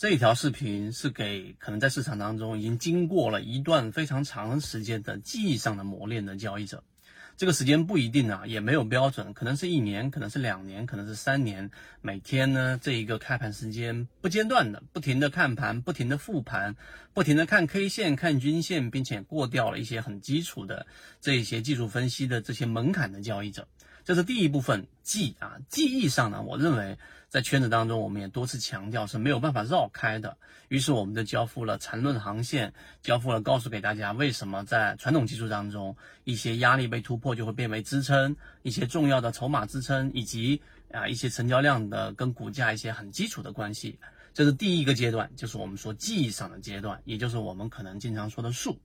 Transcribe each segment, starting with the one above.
这一条视频是给可能在市场当中已经经过了一段非常长时间的记忆上的磨练的交易者，这个时间不一定啊，也没有标准，可能是一年，可能是两年，可能是三年。每天呢，这一个开盘时间不间断的，不停的看盘，不停的复盘，不停的看 K 线、看均线，并且过掉了一些很基础的这一些技术分析的这些门槛的交易者。这是第一部分记啊，记忆上呢，我认为在圈子当中，我们也多次强调是没有办法绕开的。于是我们就交付了缠论航线，交付了告诉给大家为什么在传统技术当中，一些压力被突破就会变为支撑，一些重要的筹码支撑，以及啊一些成交量的跟股价一些很基础的关系。这是第一个阶段，就是我们说记忆上的阶段，也就是我们可能经常说的数。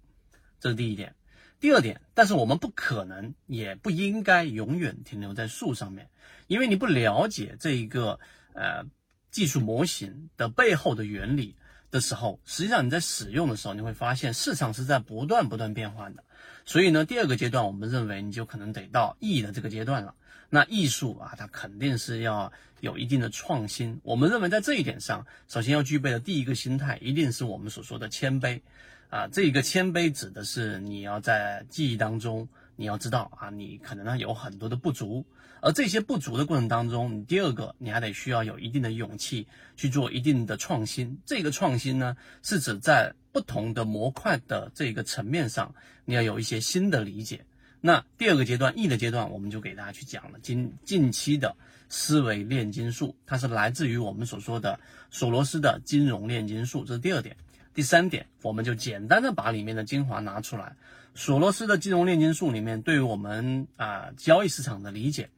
这是第一点。第二点，但是我们不可能，也不应该永远停留在数上面，因为你不了解这一个呃技术模型的背后的原理的时候，实际上你在使用的时候，你会发现市场是在不断不断变换的。所以呢，第二个阶段，我们认为你就可能得到艺的这个阶段了。那艺术啊，它肯定是要有一定的创新。我们认为在这一点上，首先要具备的第一个心态，一定是我们所说的谦卑。啊，这一个谦卑指的是你要在记忆当中，你要知道啊，你可能呢有很多的不足，而这些不足的过程当中，你第二个你还得需要有一定的勇气去做一定的创新。这个创新呢，是指在不同的模块的这个层面上，你要有一些新的理解。那第二个阶段，易的阶段，我们就给大家去讲了近近期的思维炼金术，它是来自于我们所说的索罗斯的金融炼金术，这是第二点。第三点，我们就简单的把里面的精华拿出来。索罗斯的金融炼金术里面，对于我们啊交易市场的理解，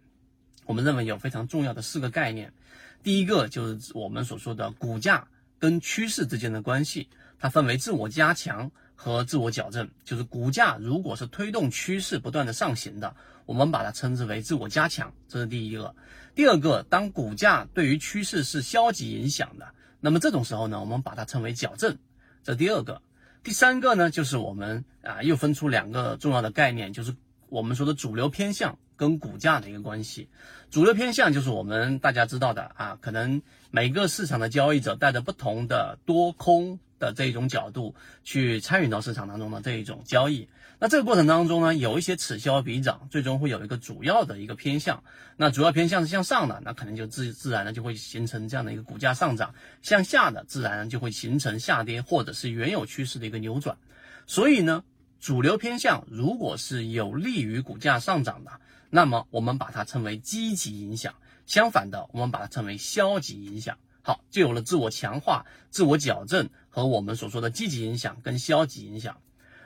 我们认为有非常重要的四个概念。第一个就是我们所说的股价跟趋势之间的关系，它分为自我加强和自我矫正。就是股价如果是推动趋势不断的上行的，我们把它称之为自我加强，这是第一个。第二个，当股价对于趋势是消极影响的，那么这种时候呢，我们把它称为矫正。这第二个，第三个呢，就是我们啊又分出两个重要的概念，就是我们说的主流偏向跟股价的一个关系。主流偏向就是我们大家知道的啊，可能每个市场的交易者带着不同的多空。的这种角度去参与到市场当中的这一种交易，那这个过程当中呢，有一些此消彼长，最终会有一个主要的一个偏向。那主要偏向是向上的，那可能就自自然的就会形成这样的一个股价上涨；向下的，自然就会形成下跌或者是原有趋势的一个扭转。所以呢，主流偏向如果是有利于股价上涨的，那么我们把它称为积极影响；相反的，我们把它称为消极影响。好，就有了自我强化、自我矫正和我们所说的积极影响跟消极影响。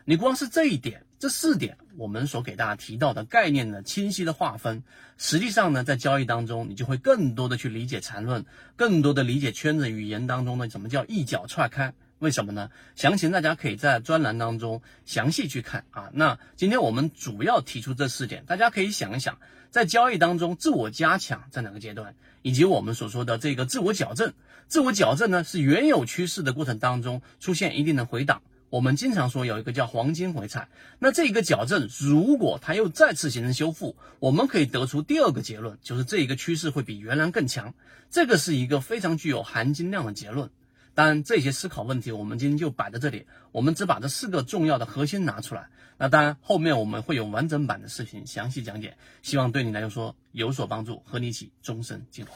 你光是这一点，这四点，我们所给大家提到的概念的清晰的划分，实际上呢，在交易当中，你就会更多的去理解缠论，更多的理解圈子语言当中的什么叫一脚踹开。为什么呢？详情大家可以在专栏当中详细去看啊。那今天我们主要提出这四点，大家可以想一想，在交易当中自我加强在哪个阶段，以及我们所说的这个自我矫正。自我矫正呢，是原有趋势的过程当中出现一定的回档。我们经常说有一个叫黄金回踩。那这一个矫正如果它又再次形成修复，我们可以得出第二个结论，就是这一个趋势会比原来更强。这个是一个非常具有含金量的结论。当然，这些思考问题，我们今天就摆在这里。我们只把这四个重要的核心拿出来。那当然，后面我们会有完整版的视频详细讲解，希望对你来说有所帮助，和你一起终身进化。